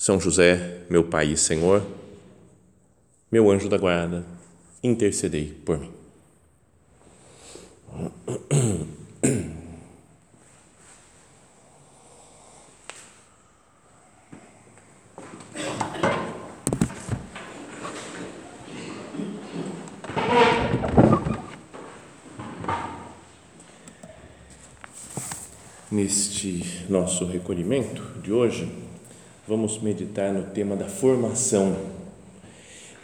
são José, meu Pai e Senhor, meu anjo da guarda, intercedei por mim. Neste nosso recolhimento de hoje, vamos meditar no tema da formação.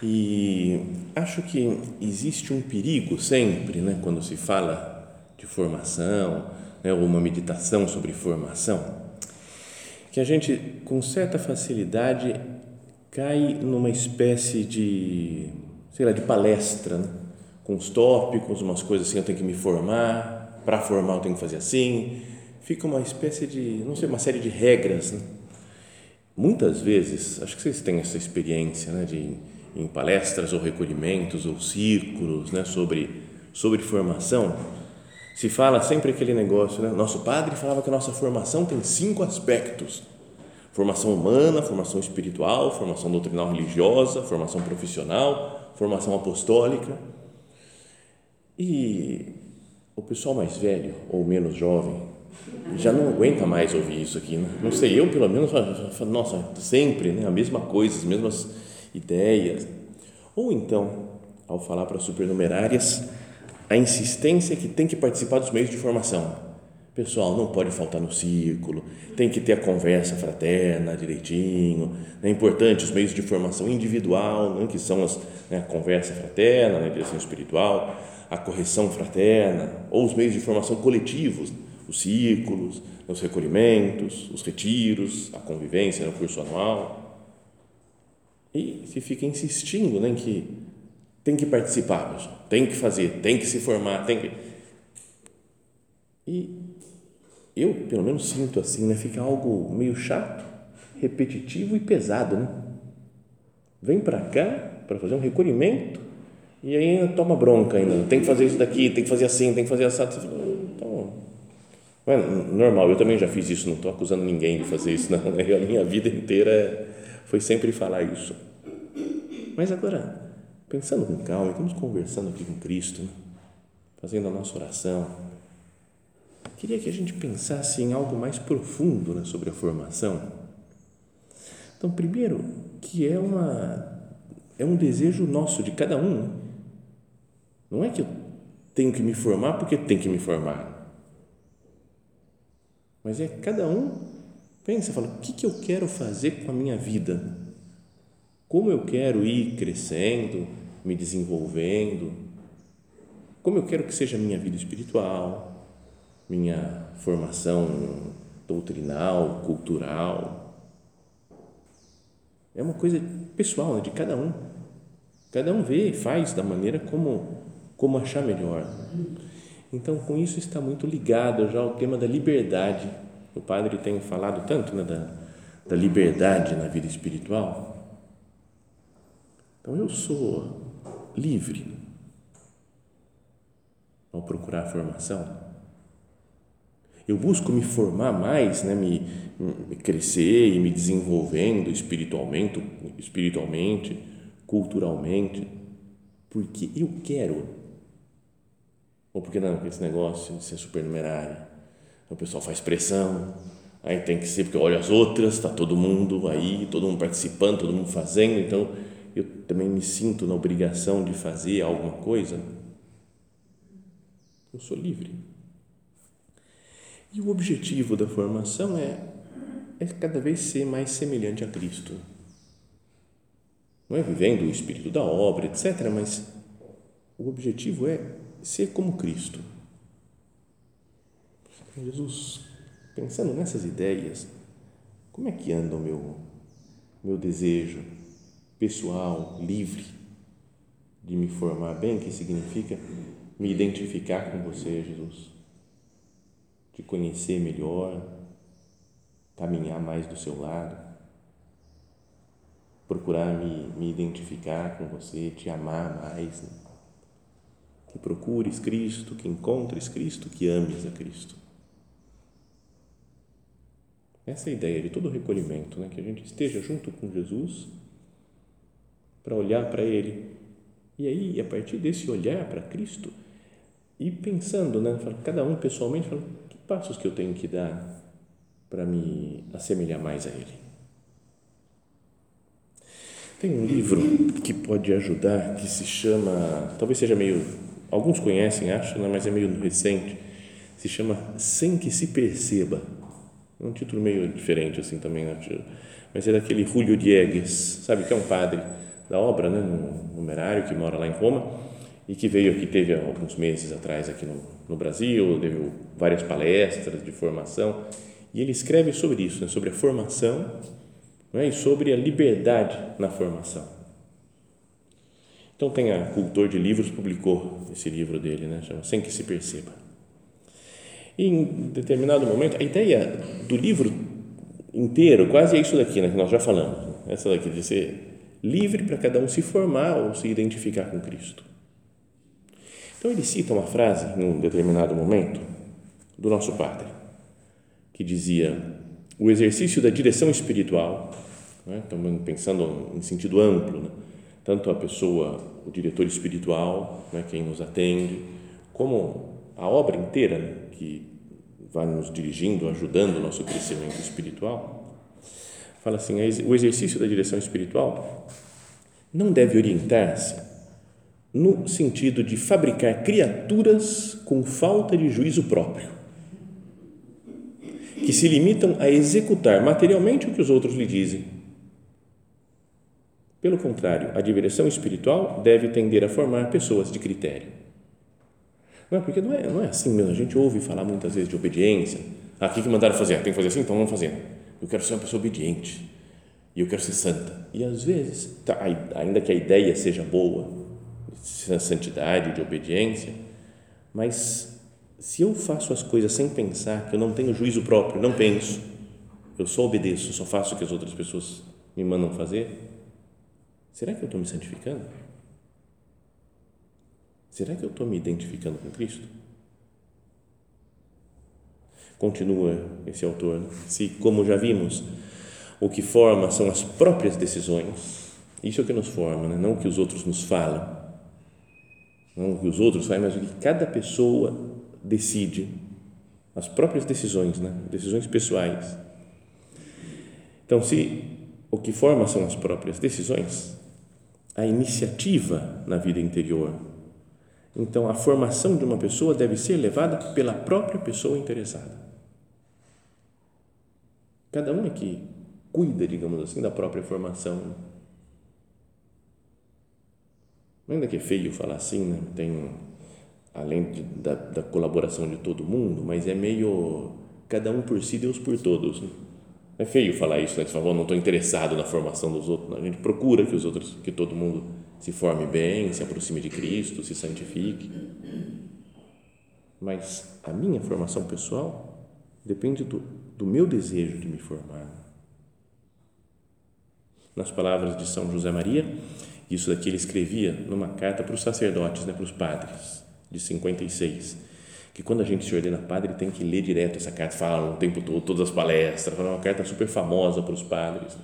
E acho que existe um perigo sempre, né, quando se fala de formação, né, ou uma meditação sobre formação, que a gente com certa facilidade cai numa espécie de, sei lá, de palestra, né? com os tópicos, umas coisas assim, eu tenho que me formar, para formar eu tenho que fazer assim, fica uma espécie de, não sei, uma série de regras, né? Muitas vezes, acho que vocês têm essa experiência, né, de em palestras ou recolhimentos ou círculos, né, sobre sobre formação, se fala sempre aquele negócio, né? Nosso padre falava que a nossa formação tem cinco aspectos: formação humana, formação espiritual, formação doutrinal religiosa, formação profissional, formação apostólica. E o pessoal mais velho ou menos jovem já não aguenta mais ouvir isso aqui, né? não sei, eu pelo menos, nossa, sempre né? a mesma coisa, as mesmas ideias. Ou então, ao falar para supernumerárias, a insistência que tem que participar dos meios de formação. Pessoal, não pode faltar no círculo, tem que ter a conversa fraterna direitinho, é importante os meios de formação individual, né? que são as, né? a conversa fraterna, né? a direção espiritual, a correção fraterna, ou os meios de formação coletivos, os círculos, os recolhimentos, os retiros, a convivência no curso anual. E se fica insistindo né, que tem que participar, pessoal, tem que fazer, tem que se formar, tem que. E eu, pelo menos, sinto assim, né, fica algo meio chato, repetitivo e pesado. Né? Vem para cá para fazer um recolhimento e aí toma bronca ainda. Tem que fazer isso daqui, tem que fazer assim, tem que fazer assim. É normal, eu também já fiz isso, não estou acusando ninguém de fazer isso, não. Né? A minha vida inteira foi sempre falar isso. Mas agora, pensando com calma, estamos conversando aqui com Cristo, né? fazendo a nossa oração. Queria que a gente pensasse em algo mais profundo né, sobre a formação. Então, primeiro, que é uma é um desejo nosso de cada um. Não é que eu tenho que me formar porque tem que me formar mas é cada um pensa, fala, o que, que eu quero fazer com a minha vida? Como eu quero ir crescendo, me desenvolvendo? Como eu quero que seja a minha vida espiritual, minha formação doutrinal, cultural? É uma coisa pessoal, né, de cada um. Cada um vê e faz da maneira como, como achar melhor. Então, com isso está muito ligado já ao tema da liberdade. O padre tem falado tanto né, da, da liberdade na vida espiritual. Então, eu sou livre ao procurar formação. Eu busco me formar mais, né, me, me crescer e me desenvolvendo espiritualmente, espiritualmente, culturalmente, porque eu quero ou porque não, esse negócio de ser supernumerário. O pessoal faz pressão, aí tem que ser, porque olha as outras, está todo mundo aí, todo mundo participando, todo mundo fazendo, então eu também me sinto na obrigação de fazer alguma coisa. Eu sou livre. E o objetivo da formação é, é cada vez ser mais semelhante a Cristo. Não é vivendo o espírito da obra, etc., mas o objetivo é ser como Cristo. Jesus, pensando nessas ideias, como é que anda o meu, meu desejo pessoal, livre de me formar bem, que significa me identificar com você, Jesus, te conhecer melhor, caminhar mais do seu lado, procurar me, me identificar com você, te amar mais. Né? Que procures Cristo, que encontres Cristo, que ames a Cristo. Essa é ideia de todo o recolhimento, né? que a gente esteja junto com Jesus para olhar para Ele. E aí, a partir desse olhar para Cristo, e pensando, né? cada um pessoalmente, fala, que passos que eu tenho que dar para me assemelhar mais a Ele. Tem um livro que pode ajudar, que se chama, talvez seja meio, alguns conhecem, acho, né? mas é meio recente, se chama Sem que se perceba. É um título meio diferente assim também, né? mas é daquele Julio Diegues, sabe que é um padre da obra, né, no numerário que mora lá em Roma e que veio aqui teve alguns meses atrás aqui no, no Brasil, deu várias palestras de formação e ele escreve sobre isso, né, sobre a formação né, e sobre a liberdade na formação. Então tem a Cultor de Livros publicou esse livro dele, né, chama Sem que se perceba. E em determinado momento a ideia do livro inteiro quase é isso daqui, né, que nós já falamos, né, essa daqui de ser livre para cada um se formar ou se identificar com Cristo. Então ele cita uma frase num determinado momento do nosso padre, que dizia: o exercício da direção espiritual, né, estamos pensando em sentido amplo, né, tanto a pessoa, o diretor espiritual, né, quem nos atende, como a obra inteira né, que vai nos dirigindo, ajudando o nosso crescimento espiritual fala assim: o exercício da direção espiritual não deve orientar-se no sentido de fabricar criaturas com falta de juízo próprio, que se limitam a executar materialmente o que os outros lhe dizem. Pelo contrário, a direção espiritual deve tender a formar pessoas de critério. Não é porque não é, não é assim mesmo. A gente ouve falar muitas vezes de obediência. Ah, o que mandaram fazer? Tem que fazer assim? Então vamos fazer eu quero ser uma pessoa obediente e eu quero ser santa. E às vezes, tá, ainda que a ideia seja boa, de santidade, de obediência, mas se eu faço as coisas sem pensar, que eu não tenho juízo próprio, não penso, eu só obedeço, só faço o que as outras pessoas me mandam fazer, será que eu estou me santificando? Será que eu estou me identificando com Cristo? Continua esse autor. Se, como já vimos, o que forma são as próprias decisões, isso é o que nos forma, né? não o que os outros nos falam, não o que os outros fazem, mas o que cada pessoa decide, as próprias decisões, né? decisões pessoais. Então, se o que forma são as próprias decisões, a iniciativa na vida interior. Então, a formação de uma pessoa deve ser levada pela própria pessoa interessada. Cada um é que cuida, digamos assim, da própria formação. Ainda que é feio falar assim, né? tem além de, da, da, colaboração de todo mundo, mas é meio cada um por si, Deus por todos. Né? É feio falar isso, né? Você fala, não estou interessado na formação dos outros. A gente procura que os outros, que todo mundo se forme bem, se aproxime de Cristo, se santifique. Mas a minha formação pessoal depende do, do meu desejo de me formar. Nas palavras de São José Maria, isso daqui ele escrevia numa carta para os sacerdotes, né, para os padres, de 56, que quando a gente se ordena padre tem que ler direto essa carta, fala o tempo todo, todas as palestras, é uma carta super famosa para os padres,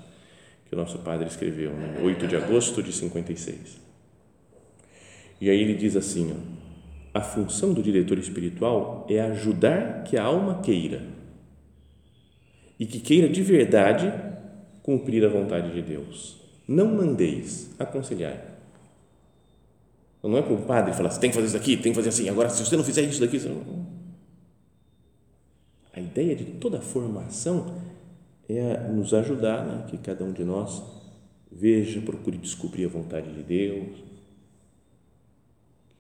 que o nosso padre escreveu, né, 8 de agosto de 56. E aí ele diz assim, ó, a função do diretor espiritual é ajudar que a alma queira e que queira de verdade cumprir a vontade de Deus. Não mandeis, aconselhar. Não é para o padre falar, você tem que fazer isso aqui, tem que fazer assim, agora se você não fizer isso daqui, você não... A ideia de toda formação é nos ajudar, né? que cada um de nós veja, procure descobrir a vontade de Deus,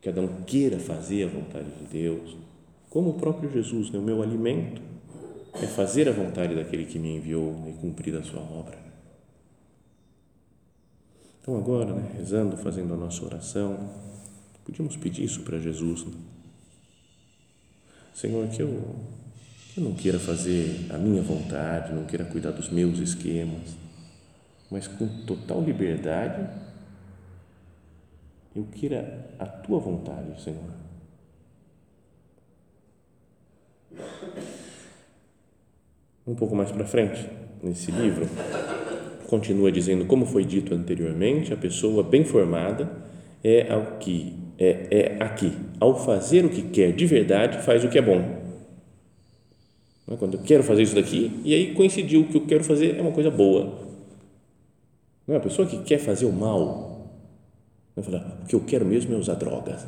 que cada um queira fazer a vontade de Deus, como o próprio Jesus, né? o meu alimento é fazer a vontade daquele que me enviou e cumprir a sua obra. Então, agora, né, rezando, fazendo a nossa oração, podíamos pedir isso para Jesus. Né? Senhor, que eu, que eu não queira fazer a minha vontade, não queira cuidar dos meus esquemas, mas com total liberdade, eu queira a tua vontade, Senhor. Um pouco mais para frente, nesse livro, continua dizendo, como foi dito anteriormente, a pessoa bem formada é ao que é, é aqui, ao fazer o que quer de verdade, faz o que é bom. É? Quando eu quero fazer isso daqui, e aí coincidiu o que eu quero fazer é uma coisa boa. Não é a pessoa que quer fazer o mal, vai falar, o que eu quero mesmo é usar drogas.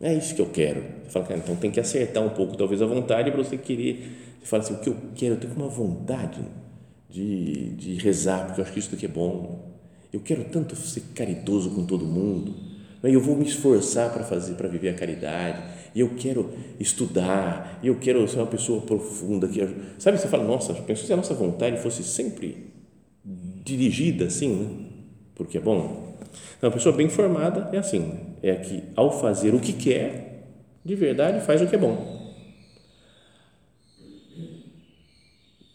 É isso que eu quero. Você fala, cara, então tem que acertar um pouco, talvez a vontade para você querer você fala assim, o que eu quero, eu tenho uma vontade de, de rezar, porque eu acho que isso daqui é bom. Eu quero tanto ser caridoso com todo mundo. Né? Eu vou me esforçar para fazer, para viver a caridade. E eu quero estudar. E eu quero ser uma pessoa profunda. Que, sabe, você fala, nossa, penso se a nossa vontade fosse sempre dirigida assim, né? porque é bom. Então, uma pessoa bem formada é assim, é que ao fazer o que quer, de verdade faz o que é bom.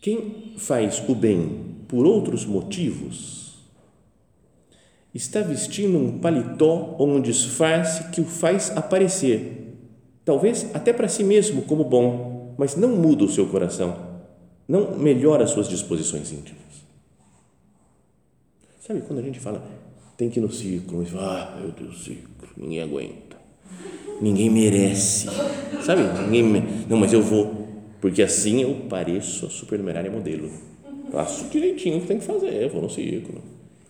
Quem faz o bem por outros motivos está vestindo um paletó ou um disfarce que o faz aparecer, talvez até para si mesmo como bom, mas não muda o seu coração, não melhora as suas disposições íntimas. Sabe quando a gente fala, tem que ir no círculo, mas ah, meu Deus, círculo, ninguém aguenta, ninguém merece, sabe? Ninguém, não, mas eu vou porque assim eu pareço a supernumerária modelo. Faço direitinho o que tem que fazer, vou no círculo.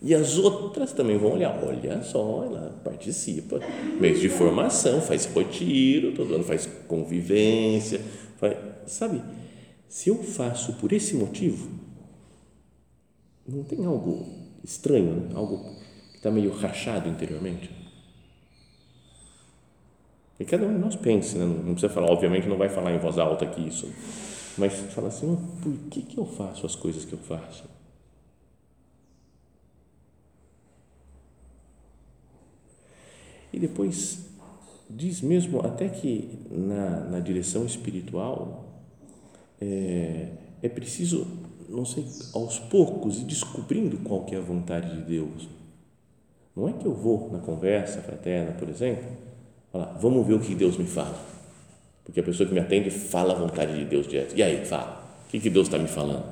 E as outras também vão olhar, olha só, ela participa, mês de formação, faz retiro, todo ano faz convivência, faz, sabe? Se eu faço por esse motivo, não tem algo estranho, né? algo que está meio rachado interiormente? E cada um de nós pense, né? não precisa falar, obviamente não vai falar em voz alta aqui isso, mas fala assim, por que, que eu faço as coisas que eu faço? E depois diz mesmo até que na, na direção espiritual é, é preciso, não sei, aos poucos ir descobrindo qual que é a vontade de Deus. Não é que eu vou na conversa fraterna, por exemplo, Fala, vamos ver o que Deus me fala. Porque a pessoa que me atende fala a vontade de Deus direto. E aí, fala. O que, que Deus está me falando?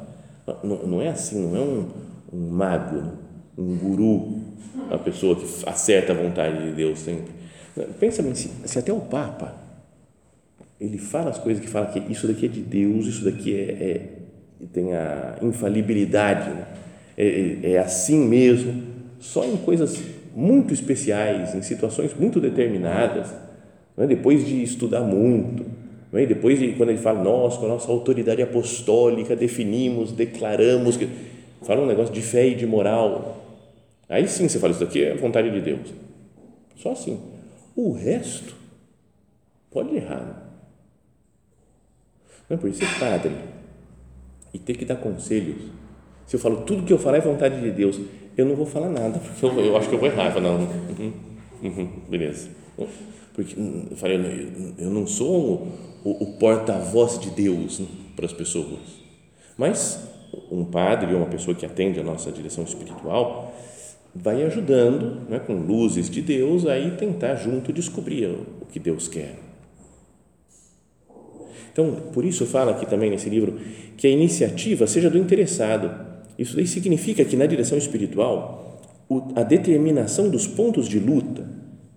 Não, não, é assim, não é um, um mago, um guru, a pessoa que acerta a vontade de Deus sempre. Pensa bem, se, se até o Papa ele fala as coisas que fala que isso daqui é de Deus, isso daqui é, é tem a infalibilidade, né? é, é, é assim mesmo, só em coisas muito especiais, em situações muito determinadas, é? depois de estudar muito, é? depois de quando ele fala, nós, com a nossa autoridade apostólica, definimos, declaramos, que, fala um negócio de fé e de moral, aí sim você fala, isso daqui é a vontade de Deus, só assim. O resto pode errar. Não é por isso ser padre e ter que dar conselhos. Se eu falo tudo que eu falar é vontade de Deus, eu não vou falar nada, porque eu, eu acho que eu vou errar. Eu não, uhum, uhum, beleza. Porque eu falei, eu não sou o, o, o porta-voz de Deus né, para as pessoas, mas um padre ou uma pessoa que atende a nossa direção espiritual vai ajudando, né, com luzes de Deus, aí tentar junto descobrir o que Deus quer. Então, por isso fala aqui também nesse livro que a iniciativa seja do interessado isso daí significa que na direção espiritual, a determinação dos pontos de luta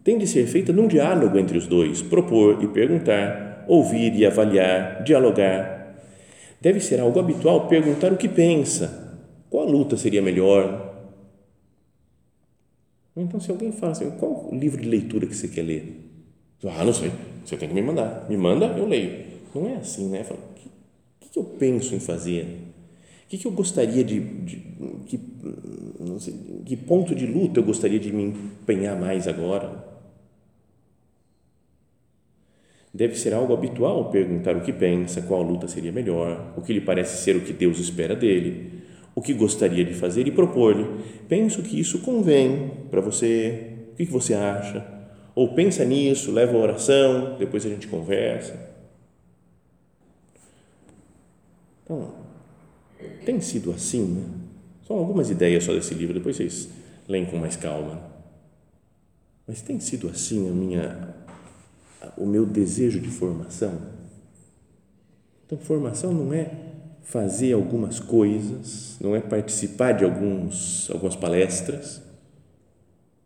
tem de ser feita num diálogo entre os dois, propor e perguntar, ouvir e avaliar, dialogar. Deve ser algo habitual perguntar o que pensa, qual luta seria melhor. Então, se alguém fala assim, qual livro de leitura que você quer ler? Ah, não sei, você tem que me mandar. Me manda, eu leio. Não é assim, né? O que, que eu penso em fazer? Que, que eu gostaria de, de que, sei, que ponto de luta eu gostaria de me empenhar mais agora? Deve ser algo habitual perguntar o que pensa, qual luta seria melhor, o que lhe parece ser o que Deus espera dele, o que gostaria de fazer e propor-lhe. Penso que isso convém para você. O que você acha? Ou pensa nisso, leva a oração, depois a gente conversa. Então, tem sido assim, né? São algumas ideias só desse livro, depois vocês leem com mais calma. Mas tem sido assim a minha, o meu desejo de formação? Então, formação não é fazer algumas coisas, não é participar de alguns, algumas palestras,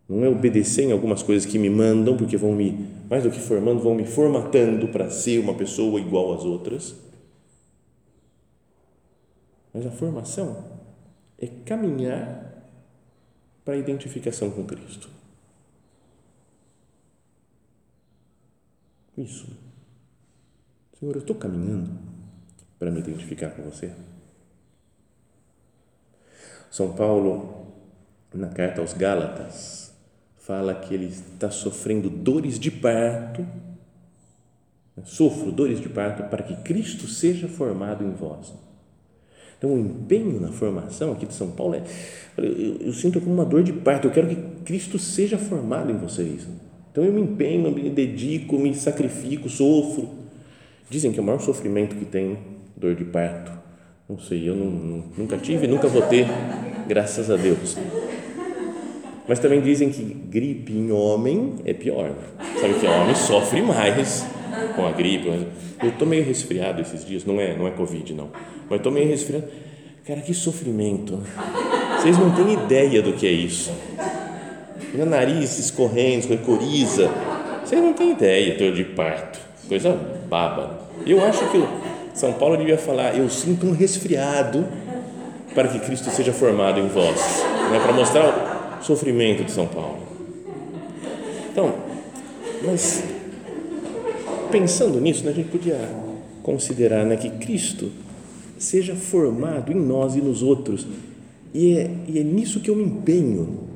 não é obedecer em algumas coisas que me mandam, porque vão me, mais do que formando, vão me formatando para ser uma pessoa igual às outras. Mas a formação é caminhar para a identificação com Cristo. Isso. Senhor, eu estou caminhando para me identificar com você. São Paulo, na carta aos Gálatas, fala que ele está sofrendo dores de parto. Sofro dores de parto para que Cristo seja formado em vós. Então, o empenho na formação aqui de São Paulo é, eu, eu, sinto como uma dor de parto. Eu quero que Cristo seja formado em vocês. Então, eu me empenho, me dedico, me sacrifico, sofro. Dizem que é o maior sofrimento que tem dor de parto. Não sei, eu não, nunca tive, nunca vou ter, graças a Deus. Mas também dizem que gripe em homem é pior. Sabe que homem sofre mais com a gripe. Eu estou meio resfriado esses dias, não é, não é Covid, não mas estou meio resfriado. Cara, que sofrimento. Vocês não têm ideia do que é isso. Meu nariz escorrendo, coriza. Vocês não têm ideia, dor de parto. Coisa baba. Eu acho que São Paulo devia falar: Eu sinto um resfriado para que Cristo seja formado em vós. Né? Para mostrar o sofrimento de São Paulo. Então, mas pensando nisso, né, a gente podia considerar né, que Cristo seja formado em nós e nos outros. E é, e é nisso que eu me empenho.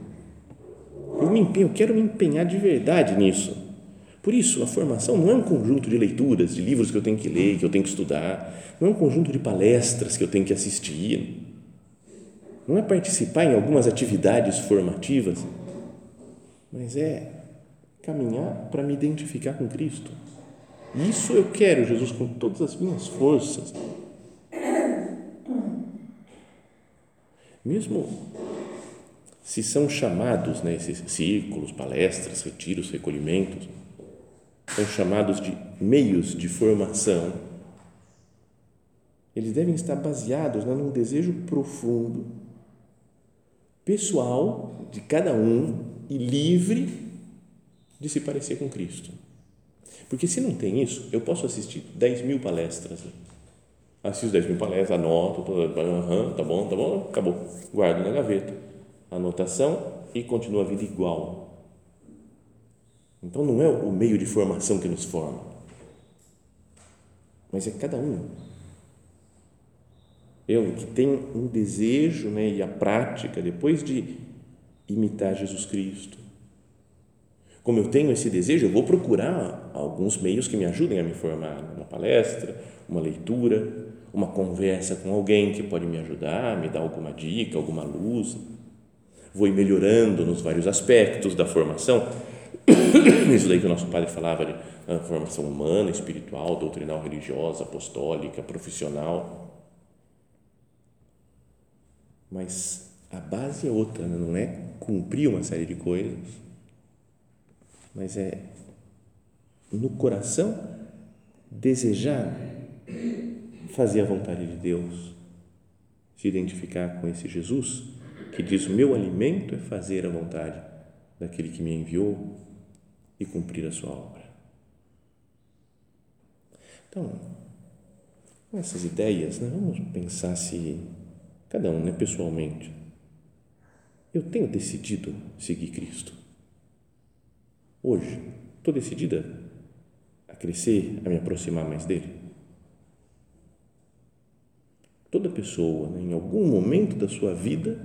Eu me empenho, eu quero me empenhar de verdade nisso. Por isso, a formação não é um conjunto de leituras, de livros que eu tenho que ler, que eu tenho que estudar, não é um conjunto de palestras que eu tenho que assistir, não é participar em algumas atividades formativas, mas é caminhar para me identificar com Cristo. Isso eu quero, Jesus, com todas as minhas forças. Mesmo se são chamados, né, esses círculos, palestras, retiros, recolhimentos, são chamados de meios de formação, eles devem estar baseados né, num desejo profundo, pessoal de cada um e livre de se parecer com Cristo. Porque se não tem isso, eu posso assistir 10 mil palestras, assisto 10 mil palestras, anoto, tô, uhum, tá bom, tá bom, acabou, guardo na gaveta, anotação e continua a vida igual. Então não é o meio de formação que nos forma, mas é cada um. Eu que tem um desejo né, e a prática, depois de imitar Jesus Cristo. Como eu tenho esse desejo, eu vou procurar alguns meios que me ajudem a me formar, uma palestra, uma leitura, uma conversa com alguém que pode me ajudar, me dar alguma dica, alguma luz. Vou ir melhorando nos vários aspectos da formação. Isso daí que o nosso padre falava de ah, formação humana, espiritual, doutrinal, religiosa, apostólica, profissional. Mas a base é outra, né? não é cumprir uma série de coisas, mas é no coração desejar fazer a vontade de Deus, se identificar com esse Jesus que diz: o meu alimento é fazer a vontade daquele que me enviou e cumprir a sua obra. Então, com essas ideias, né, vamos pensar se cada um, né, pessoalmente, eu tenho decidido seguir Cristo. Hoje, estou decidida crescer, a me aproximar mais dele. Toda pessoa, né, em algum momento da sua vida,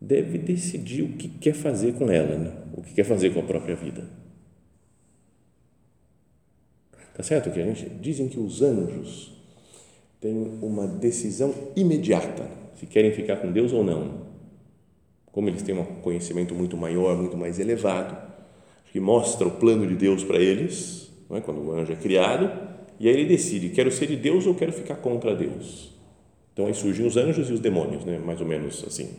deve decidir o que quer fazer com ela, né? o que quer fazer com a própria vida. Tá certo que a gente dizem que os anjos têm uma decisão imediata se querem ficar com Deus ou não. Como eles têm um conhecimento muito maior, muito mais elevado, que mostra o plano de Deus para eles, é? quando o anjo é criado, e aí ele decide: quero ser de Deus ou quero ficar contra Deus. Então aí surgem os anjos e os demônios, né? mais ou menos assim.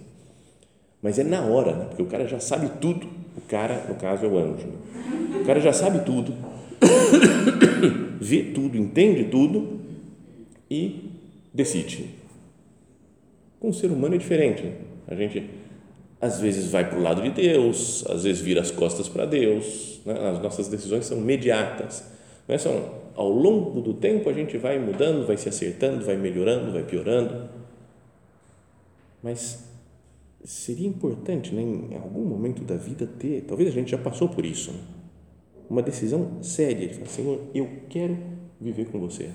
Mas é na hora, né? porque o cara já sabe tudo. O cara, no caso, é o anjo. Né? O cara já sabe tudo, vê tudo, entende tudo e decide. Com o ser humano é diferente. Né? A gente às vezes vai para o lado de Deus, às vezes vira as costas para Deus. Né? As nossas decisões são imediatas. Não é? São, ao longo do tempo a gente vai mudando, vai se acertando, vai melhorando, vai piorando. Mas seria importante, né, em algum momento da vida, ter, talvez a gente já passou por isso, né? uma decisão séria de falar, Senhor, eu quero viver com você.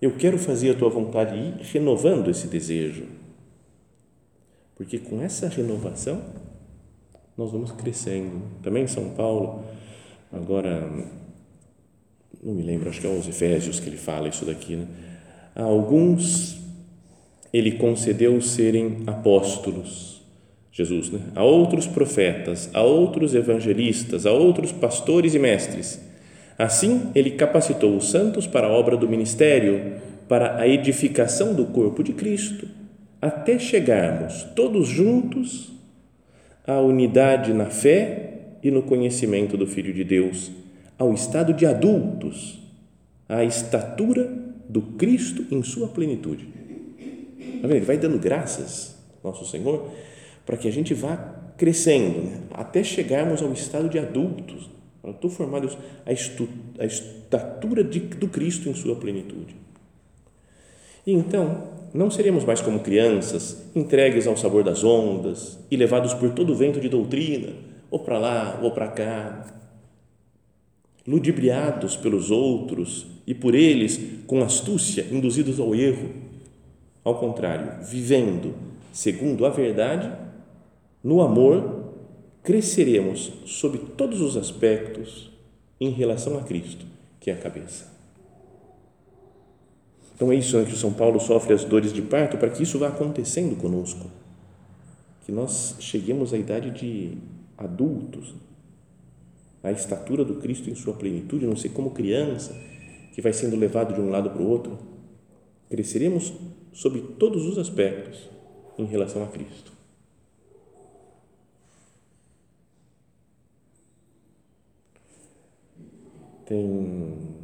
Eu quero fazer a tua vontade e ir renovando esse desejo. Porque com essa renovação, nós vamos crescendo. Também em São Paulo, agora, não me lembro, acho que é aos Efésios que ele fala isso daqui, né? A alguns ele concedeu serem apóstolos, Jesus, né? a outros profetas, a outros evangelistas, a outros pastores e mestres. Assim, ele capacitou os santos para a obra do ministério, para a edificação do corpo de Cristo, até chegarmos todos juntos à unidade na fé e no conhecimento do Filho de Deus, ao estado de adultos, à estatura do Cristo em sua plenitude. Tá Ele vai dando graças, nosso Senhor, para que a gente vá crescendo, né? até chegarmos ao estado de adultos, para tu formados a, estu, a estatura de, do Cristo em sua plenitude. E então, não seremos mais como crianças, entregues ao sabor das ondas e levados por todo vento de doutrina, ou para lá ou para cá, ludibriados pelos outros e por eles, com astúcia, induzidos ao erro. Ao contrário, vivendo segundo a verdade, no amor, cresceremos sob todos os aspectos em relação a Cristo, que é a cabeça. Então é isso né, que o São Paulo sofre as dores de parto para que isso vá acontecendo conosco, que nós cheguemos à idade de adultos, à estatura do Cristo em sua plenitude, não sei como criança que vai sendo levado de um lado para o outro, cresceremos sob todos os aspectos em relação a Cristo. Tem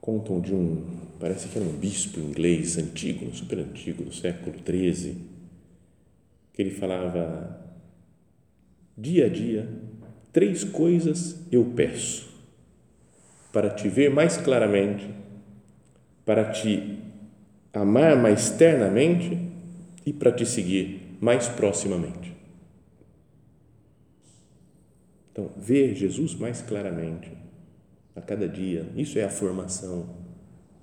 contam de um parece que era um bispo inglês antigo, super antigo, do século XIII, que ele falava: dia a dia, três coisas eu peço para te ver mais claramente, para te amar mais ternamente e para te seguir mais proximamente. Então, ver Jesus mais claramente a cada dia, isso é a formação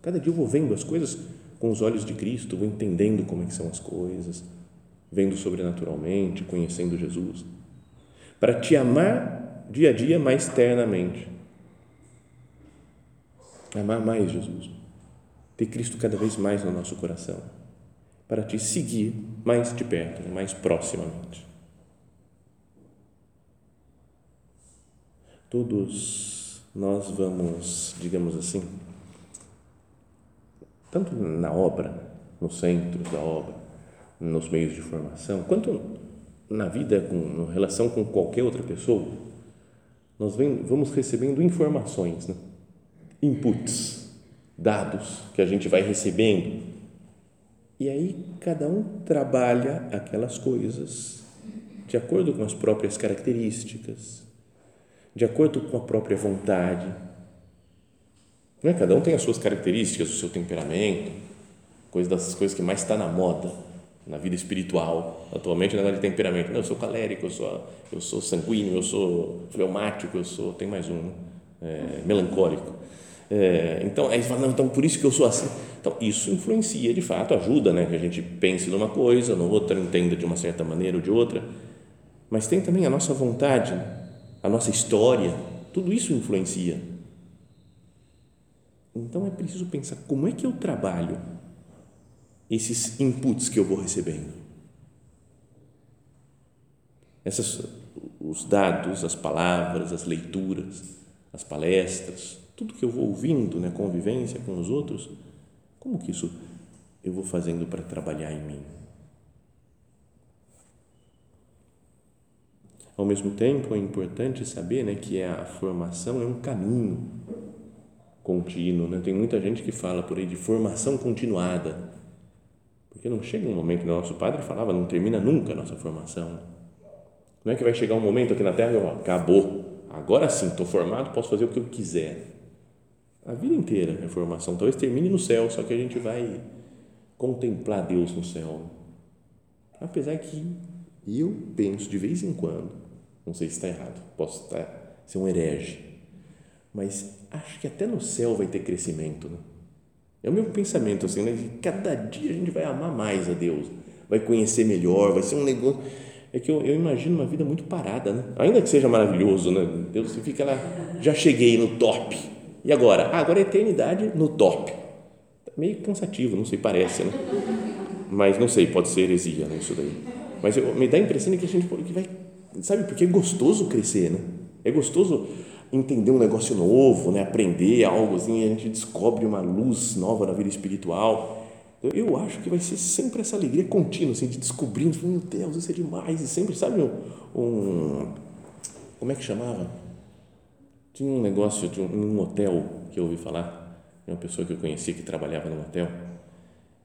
Cada dia eu vou vendo as coisas com os olhos de Cristo, vou entendendo como é que são as coisas, vendo sobrenaturalmente, conhecendo Jesus, para te amar dia a dia mais ternamente. Amar mais Jesus. Ter Cristo cada vez mais no nosso coração. Para te seguir mais de perto, mais proximamente. Todos nós vamos, digamos assim, tanto na obra, no centro da obra, nos meios de formação, quanto na vida, com, relação com qualquer outra pessoa, nós vem, vamos recebendo informações, né? inputs, dados que a gente vai recebendo. E aí cada um trabalha aquelas coisas de acordo com as próprias características, de acordo com a própria vontade né? Cada um tem as suas características, o seu temperamento, coisa das coisas que mais está na moda na vida espiritual atualmente na de temperamento. Não, eu sou colérico, eu sou, eu sou sanguíneo, eu sou fleumático, eu sou tem mais um, é, melancólico. É, então aí fala, não, então por isso que eu sou assim. Então isso influencia de fato, ajuda, né, que a gente pense numa coisa, no outra entenda de uma certa maneira ou de outra. Mas tem também a nossa vontade, a nossa história, tudo isso influencia Então é preciso pensar como é que eu trabalho esses inputs que eu vou recebendo. Essas, os dados, as palavras, as leituras, as palestras, tudo que eu vou ouvindo, né, convivência com os outros, como que isso eu vou fazendo para trabalhar em mim? Ao mesmo tempo, é importante saber né, que a formação é um caminho contínuo. Né? Tem muita gente que fala por aí de formação continuada, porque não chega um momento, nosso padre falava, não termina nunca a nossa formação. Não é que vai chegar um momento aqui na Terra e acabou, agora sim, estou formado, posso fazer o que eu quiser. A vida inteira é formação, talvez termine no céu, só que a gente vai contemplar Deus no céu. Apesar que eu penso de vez em quando, não sei se está errado, posso estar, ser um herege, mas acho que até no céu vai ter crescimento. Né? É o meu pensamento assim, né? Que cada dia a gente vai amar mais a Deus, vai conhecer melhor, vai ser um negócio. É que eu, eu imagino uma vida muito parada, né? Ainda que seja maravilhoso, né? Deus, fica lá, já cheguei no top. E agora? Ah, agora é eternidade no top. Tá meio cansativo, não sei, parece, né? Mas não sei, pode ser heresia, né, isso daí. Mas eu, me dá a impressão de que a gente que vai Sabe, porque é gostoso crescer, né? É gostoso entender um negócio novo, né? aprender algo assim, a gente descobre uma luz nova na vida espiritual. Então, eu acho que vai ser sempre essa alegria contínua, assim, de descobrindo, meu Deus, isso é demais, e sempre, sabe, um, um como é que chamava? Tinha um negócio de um, um hotel que eu ouvi falar, uma pessoa que eu conhecia que trabalhava num hotel,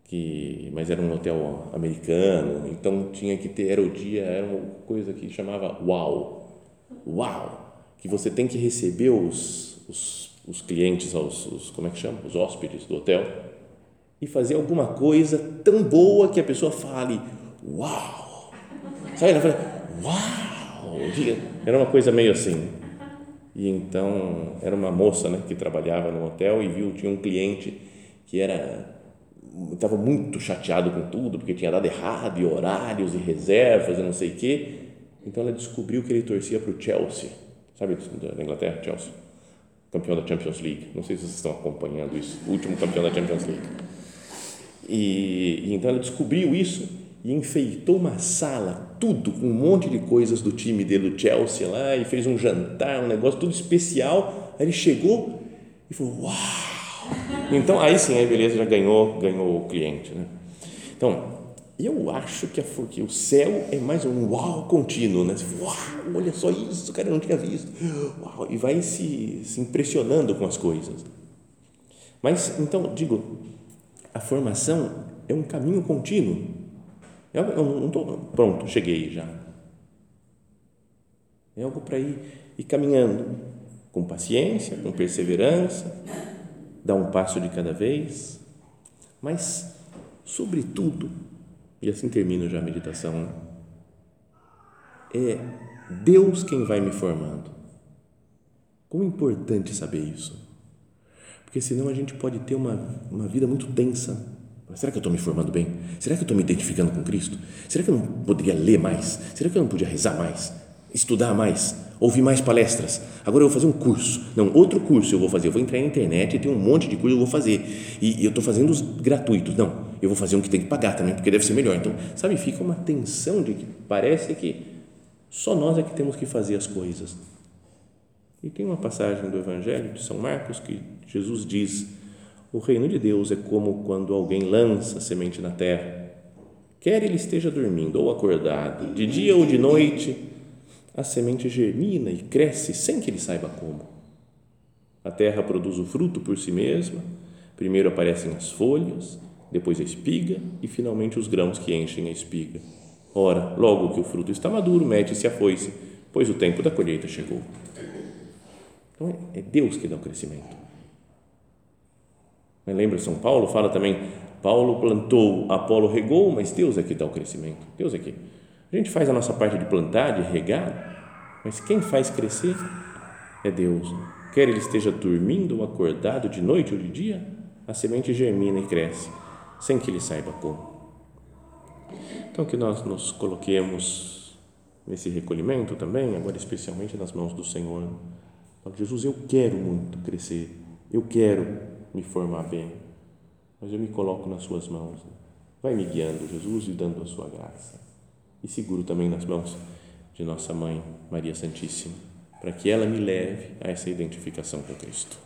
que mas era um hotel americano, então tinha que ter era o dia era uma coisa que chamava wow, wow, que você tem que receber os, os, os clientes, os, os como é que chama, os hóspedes do hotel e fazer alguma coisa tão boa que a pessoa fale uau, sabe? Ela fala uau, era uma coisa meio assim. E então era uma moça, né, que trabalhava no hotel e viu tinha um cliente que era estava muito chateado com tudo, porque tinha dado errado, e horários, e reservas, e não sei o quê. Então ela descobriu que ele torcia para o Chelsea, sabe, da Inglaterra, Chelsea, campeão da Champions League. Não sei se vocês estão acompanhando isso, último campeão da Champions League. E, e então ela descobriu isso e enfeitou uma sala, tudo, com um monte de coisas do time dele, do Chelsea lá, e fez um jantar, um negócio tudo especial. Aí ele chegou e falou: Uau! Então, aí sim, a beleza já ganhou, ganhou o cliente. Né? Então, eu acho que, a, que o céu é mais um uau contínuo, né? Uau, olha só isso, cara, eu não tinha visto. Uau, e vai se, se impressionando com as coisas. Mas, então, digo, a formação é um caminho contínuo. Eu não estou pronto, cheguei já. É algo para ir, ir caminhando com paciência, com perseverança, dar um passo de cada vez, mas, sobretudo, e assim termino já a meditação, né? é Deus quem vai me formando. Como é importante saber isso, porque senão a gente pode ter uma, uma vida muito tensa. Será que eu estou me formando bem? Será que eu estou me identificando com Cristo? Será que eu não poderia ler mais? Será que eu não podia rezar mais? Estudar mais? Ouvir mais palestras. Agora eu vou fazer um curso. Não, outro curso eu vou fazer. Eu vou entrar na internet e tem um monte de curso eu vou fazer. E, e eu estou fazendo os gratuitos. Não, eu vou fazer um que tem que pagar também, porque deve ser melhor. Então, sabe, fica uma tensão de que parece que só nós é que temos que fazer as coisas. E tem uma passagem do Evangelho de São Marcos que Jesus diz: O reino de Deus é como quando alguém lança semente na terra. Quer ele esteja dormindo ou acordado, de dia ou de noite, a semente germina e cresce sem que ele saiba como. A terra produz o fruto por si mesma, primeiro aparecem as folhas, depois a espiga e finalmente os grãos que enchem a espiga. Ora, logo que o fruto está maduro, mete-se a foice, pois o tempo da colheita chegou. Então é Deus que dá o crescimento. Lembra São Paulo fala também, Paulo plantou, Apolo regou, mas Deus é que dá o crescimento. Deus é que a gente faz a nossa parte de plantar, de regar, mas quem faz crescer é Deus. Quer ele esteja dormindo ou acordado de noite ou de dia, a semente germina e cresce, sem que ele saiba como. Então, que nós nos coloquemos nesse recolhimento também, agora especialmente nas mãos do Senhor. Jesus, eu quero muito crescer, eu quero me formar bem, mas eu me coloco nas Suas mãos. Vai me guiando, Jesus, e dando a Sua graça. E seguro também nas mãos de nossa Mãe, Maria Santíssima, para que ela me leve a essa identificação com Cristo.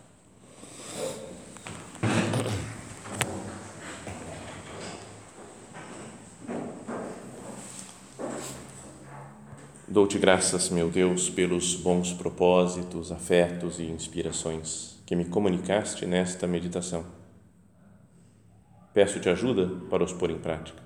Dou-te graças, meu Deus, pelos bons propósitos, afetos e inspirações que me comunicaste nesta meditação. Peço-te ajuda para os pôr em prática.